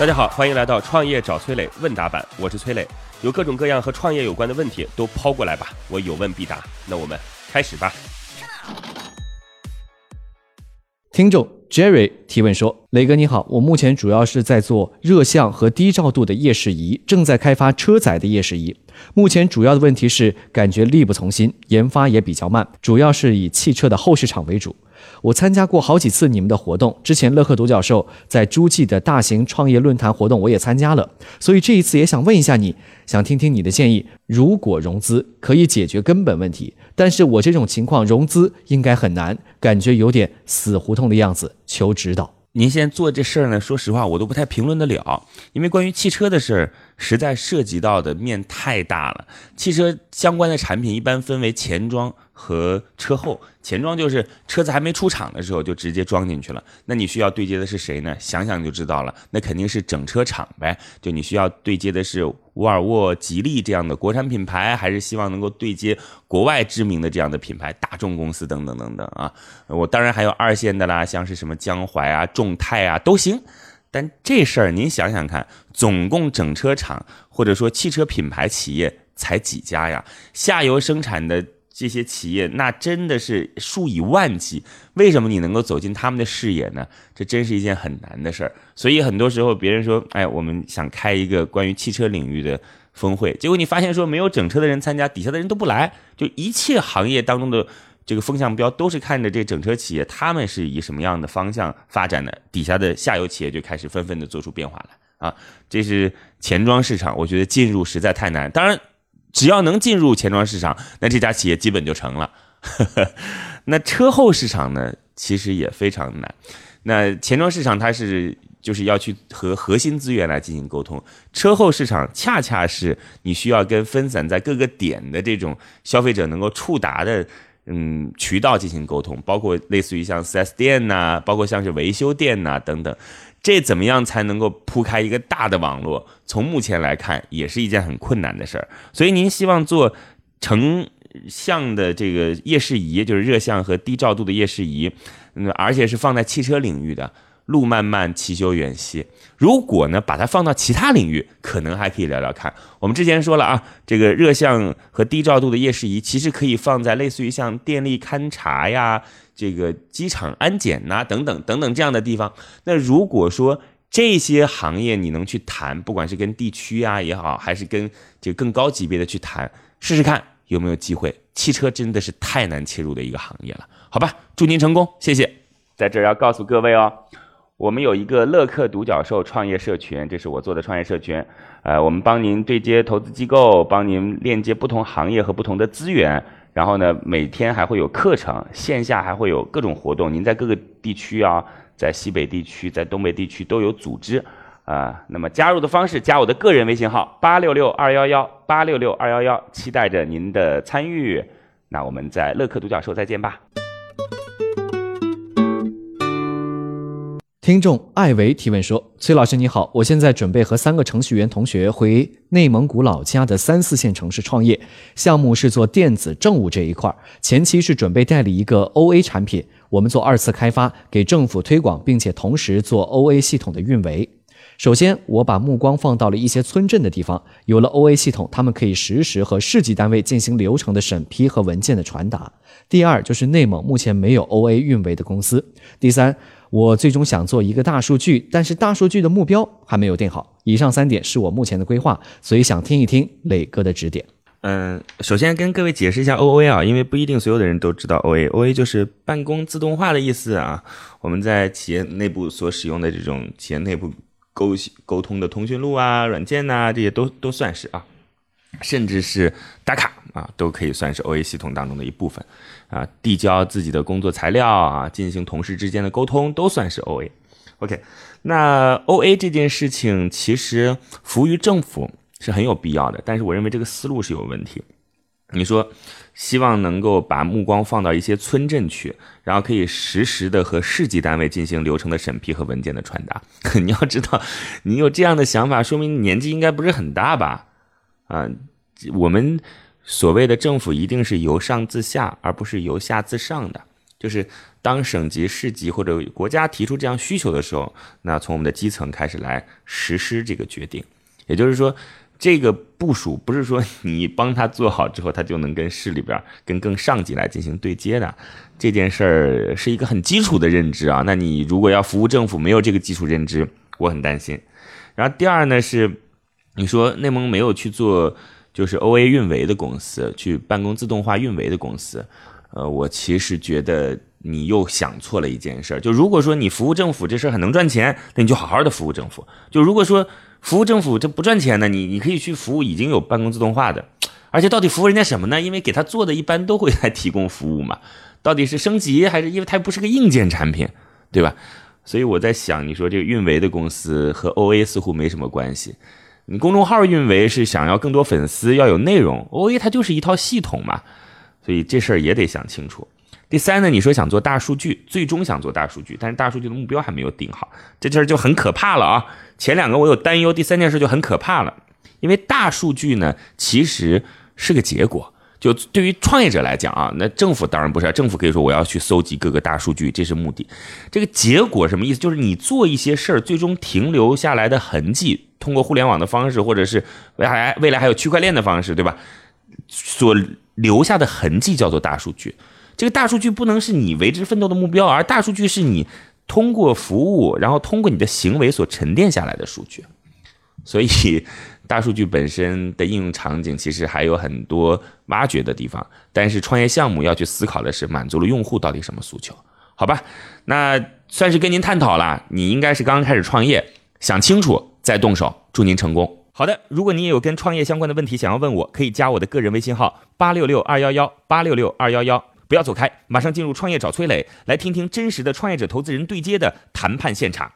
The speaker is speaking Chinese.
大家好，欢迎来到创业找崔磊问答版，我是崔磊，有各种各样和创业有关的问题都抛过来吧，我有问必答。那我们开始吧。听众 Jerry 提问说：“雷哥你好，我目前主要是在做热像和低照度的夜视仪，正在开发车载的夜视仪。目前主要的问题是感觉力不从心，研发也比较慢，主要是以汽车的后市场为主。我参加过好几次你们的活动，之前乐客独角兽在诸暨的大型创业论坛活动我也参加了，所以这一次也想问一下你，想听听你的建议。如果融资可以解决根本问题，但是我这种情况融资应该很难，感觉有点死胡同的样子，求指导。”您现在做这事儿呢？说实话，我都不太评论得了，因为关于汽车的事儿，实在涉及到的面太大了。汽车相关的产品一般分为前装。和车后前装就是车子还没出厂的时候就直接装进去了，那你需要对接的是谁呢？想想就知道了，那肯定是整车厂呗。就你需要对接的是沃尔沃、吉利这样的国产品牌，还是希望能够对接国外知名的这样的品牌，大众公司等等等等啊。我当然还有二线的啦，像是什么江淮啊、众泰啊都行。但这事儿您想想看，总共整车厂或者说汽车品牌企业才几家呀？下游生产的。这些企业那真的是数以万计，为什么你能够走进他们的视野呢？这真是一件很难的事儿。所以很多时候别人说，哎，我们想开一个关于汽车领域的峰会，结果你发现说没有整车的人参加，底下的人都不来，就一切行业当中的这个风向标都是看着这整车企业他们是以什么样的方向发展的，底下的下游企业就开始纷纷的做出变化了啊。这是钱庄市场，我觉得进入实在太难。当然。只要能进入钱庄市场，那这家企业基本就成了。那车后市场呢，其实也非常难。那钱庄市场它是就是要去和核心资源来进行沟通，车后市场恰恰是你需要跟分散在各个点的这种消费者能够触达的嗯渠道进行沟通，包括类似于像 4S 店呐，包括像是维修店呐等等。这怎么样才能够铺开一个大的网络？从目前来看，也是一件很困难的事儿。所以您希望做成像的这个夜视仪，就是热像和低照度的夜视仪，嗯，而且是放在汽车领域的。路漫漫其修远兮。如果呢，把它放到其他领域，可能还可以聊聊看。我们之前说了啊，这个热像和低照度的夜视仪，其实可以放在类似于像电力勘察呀。这个机场安检呐，等等等等这样的地方，那如果说这些行业你能去谈，不管是跟地区啊也好，还是跟这个更高级别的去谈，试试看有没有机会。汽车真的是太难切入的一个行业了，好吧？祝您成功，谢谢。在这儿要告诉各位哦，我们有一个乐客独角兽创业社群，这是我做的创业社群，呃，我们帮您对接投资机构，帮您链接不同行业和不同的资源。然后呢，每天还会有课程，线下还会有各种活动。您在各个地区啊，在西北地区、在东北地区都有组织啊。那么加入的方式，加我的个人微信号八六六二幺幺八六六二幺幺，期待着您的参与。那我们在乐客独角兽再见吧。听众艾维提问说：“崔老师你好，我现在准备和三个程序员同学回内蒙古老家的三四线城市创业，项目是做电子政务这一块，前期是准备代理一个 OA 产品，我们做二次开发，给政府推广，并且同时做 OA 系统的运维。首先，我把目光放到了一些村镇的地方，有了 OA 系统，他们可以实时和市级单位进行流程的审批和文件的传达。第二，就是内蒙目前没有 OA 运维的公司。第三。”我最终想做一个大数据，但是大数据的目标还没有定好。以上三点是我目前的规划，所以想听一听磊哥的指点。嗯，首先跟各位解释一下 OA 啊，因为不一定所有的人都知道 OA，OA 就是办公自动化的意思啊。我们在企业内部所使用的这种企业内部沟沟通的通讯录啊、软件呐，这些都都算是啊，甚至是打卡啊，都可以算是 OA 系统当中的一部分。啊，递交自己的工作材料啊，进行同事之间的沟通，都算是 O A。OK，那 O A 这件事情其实服务于政府是很有必要的，但是我认为这个思路是有问题。你说希望能够把目光放到一些村镇去，然后可以实时的和市级单位进行流程的审批和文件的传达。你要知道，你有这样的想法，说明年纪应该不是很大吧？啊，我们。所谓的政府一定是由上自下，而不是由下自上的。就是当省级、市级或者国家提出这样需求的时候，那从我们的基层开始来实施这个决定。也就是说，这个部署不是说 你帮他做好之后，他就能跟市里边、跟更上级来进行对接的。这件事儿是一个很基础的认知啊。那你如果要服务政府，没有这个基础认知，我很担心。然后第二呢是，你说内蒙没有去做就是 O A 运维的公司，去办公自动化运维的公司，呃，我其实觉得你又想错了一件事儿。就如果说你服务政府这事儿很能赚钱，那你就好好的服务政府。就如果说服务政府这不赚钱呢，你你可以去服务已经有办公自动化的，而且到底服务人家什么呢？因为给他做的一般都会来提供服务嘛。到底是升级还是因为它不是个硬件产品，对吧？所以我在想，你说这个运维的公司和 OA 似乎没什么关系。你公众号运维是想要更多粉丝，要有内容，OA 它就是一套系统嘛。所以这事儿也得想清楚。第三呢，你说想做大数据，最终想做大数据，但是大数据的目标还没有定好，这事儿就很可怕了啊。前两个我有担忧，第三件事就很可怕了，因为大数据呢其实是个结果。就对于创业者来讲啊，那政府当然不是，政府可以说我要去搜集各个大数据，这是目的。这个结果什么意思？就是你做一些事儿，最终停留下来的痕迹，通过互联网的方式，或者是未来未来还有区块链的方式，对吧？所留下的痕迹叫做大数据。这个大数据不能是你为之奋斗的目标，而大数据是你通过服务，然后通过你的行为所沉淀下来的数据。所以。大数据本身的应用场景其实还有很多挖掘的地方，但是创业项目要去思考的是满足了用户到底什么诉求，好吧？那算是跟您探讨了，你应该是刚刚开始创业，想清楚再动手，祝您成功。好的，如果你也有跟创业相关的问题想要问我，可以加我的个人微信号八六六二幺幺八六六二幺幺，不要走开，马上进入创业找崔磊，来听听真实的创业者投资人对接的谈判现场。